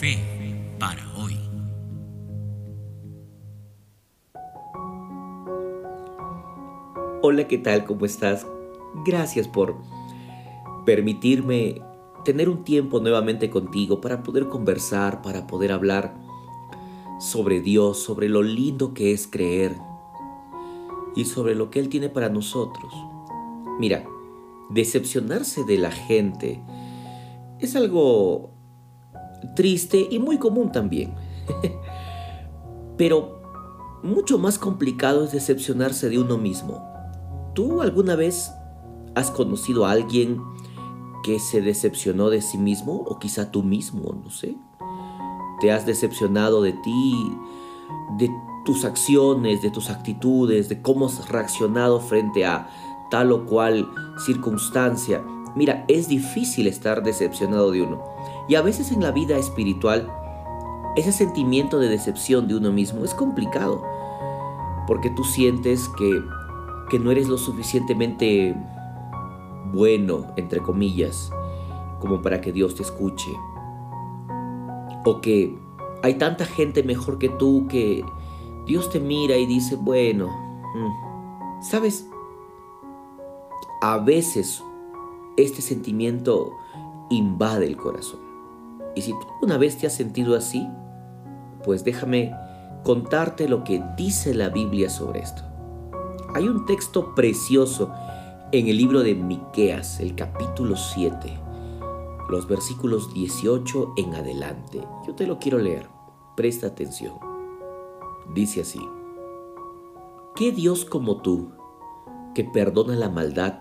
Fe para hoy. Hola, ¿qué tal? ¿Cómo estás? Gracias por permitirme tener un tiempo nuevamente contigo para poder conversar, para poder hablar sobre Dios, sobre lo lindo que es creer y sobre lo que Él tiene para nosotros. Mira, decepcionarse de la gente es algo triste y muy común también. Pero mucho más complicado es decepcionarse de uno mismo. ¿Tú alguna vez has conocido a alguien que se decepcionó de sí mismo o quizá tú mismo, no sé? ¿Te has decepcionado de ti, de tus acciones, de tus actitudes, de cómo has reaccionado frente a tal o cual circunstancia? Mira, es difícil estar decepcionado de uno. Y a veces en la vida espiritual, ese sentimiento de decepción de uno mismo es complicado. Porque tú sientes que, que no eres lo suficientemente bueno, entre comillas, como para que Dios te escuche. O que hay tanta gente mejor que tú que Dios te mira y dice, bueno, mm, ¿sabes? A veces este sentimiento invade el corazón. Y si tú una vez te has sentido así, pues déjame contarte lo que dice la Biblia sobre esto. Hay un texto precioso en el libro de Miqueas, el capítulo 7, los versículos 18 en adelante. Yo te lo quiero leer. Presta atención. Dice así: ¿Qué Dios como tú, que perdona la maldad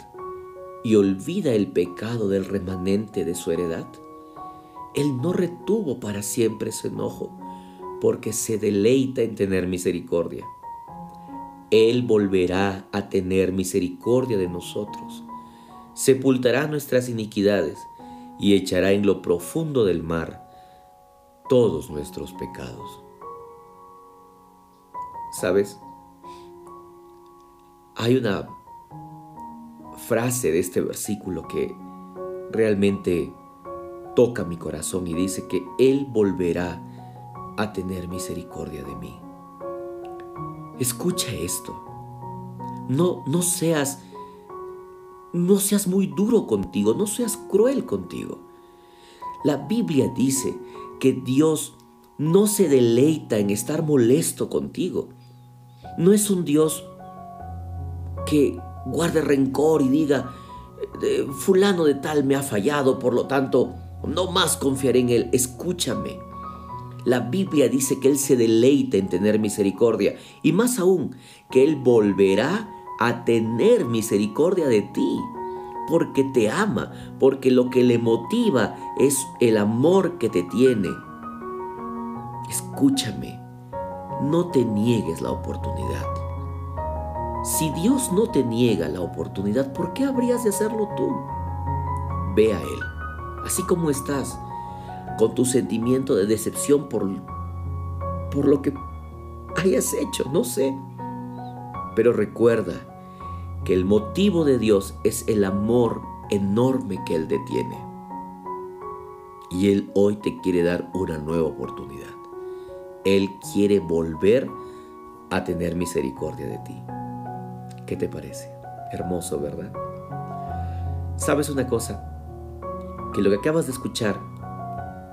y olvida el pecado del remanente de su heredad. Él no retuvo para siempre su enojo, porque se deleita en tener misericordia. Él volverá a tener misericordia de nosotros, sepultará nuestras iniquidades y echará en lo profundo del mar todos nuestros pecados. ¿Sabes? Hay una frase de este versículo que realmente toca mi corazón y dice que Él volverá a tener misericordia de mí. Escucha esto. No, no seas, no seas muy duro contigo, no seas cruel contigo. La Biblia dice que Dios no se deleita en estar molesto contigo. No es un Dios que guarde rencor y diga, fulano de tal me ha fallado, por lo tanto, no más confiaré en él. Escúchame. La Biblia dice que Él se deleita en tener misericordia y más aún que Él volverá a tener misericordia de ti porque te ama, porque lo que le motiva es el amor que te tiene. Escúchame, no te niegues la oportunidad. Si Dios no te niega la oportunidad, ¿por qué habrías de hacerlo tú? Ve a Él, así como estás, con tu sentimiento de decepción por, por lo que hayas hecho, no sé. Pero recuerda que el motivo de Dios es el amor enorme que Él detiene. Y Él hoy te quiere dar una nueva oportunidad. Él quiere volver a tener misericordia de ti. ¿Qué te parece? Hermoso, ¿verdad? ¿Sabes una cosa? Que lo que acabas de escuchar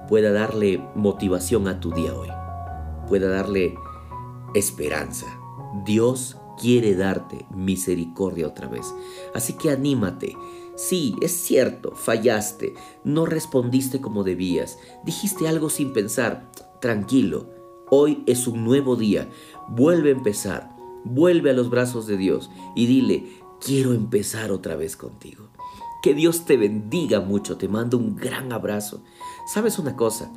pueda darle motivación a tu día hoy, pueda darle esperanza. Dios quiere darte misericordia otra vez. Así que anímate. Sí, es cierto, fallaste, no respondiste como debías, dijiste algo sin pensar. Tranquilo, hoy es un nuevo día, vuelve a empezar. Vuelve a los brazos de Dios y dile, quiero empezar otra vez contigo. Que Dios te bendiga mucho, te mando un gran abrazo. ¿Sabes una cosa?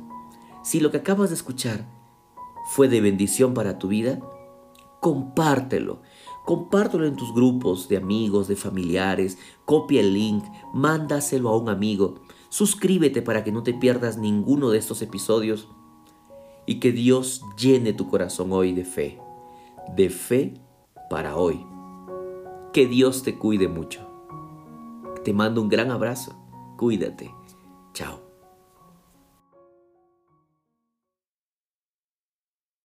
Si lo que acabas de escuchar fue de bendición para tu vida, compártelo. Compártelo en tus grupos de amigos, de familiares, copia el link, mándaselo a un amigo. Suscríbete para que no te pierdas ninguno de estos episodios y que Dios llene tu corazón hoy de fe de fe para hoy. Que Dios te cuide mucho. Te mando un gran abrazo. Cuídate. Chao.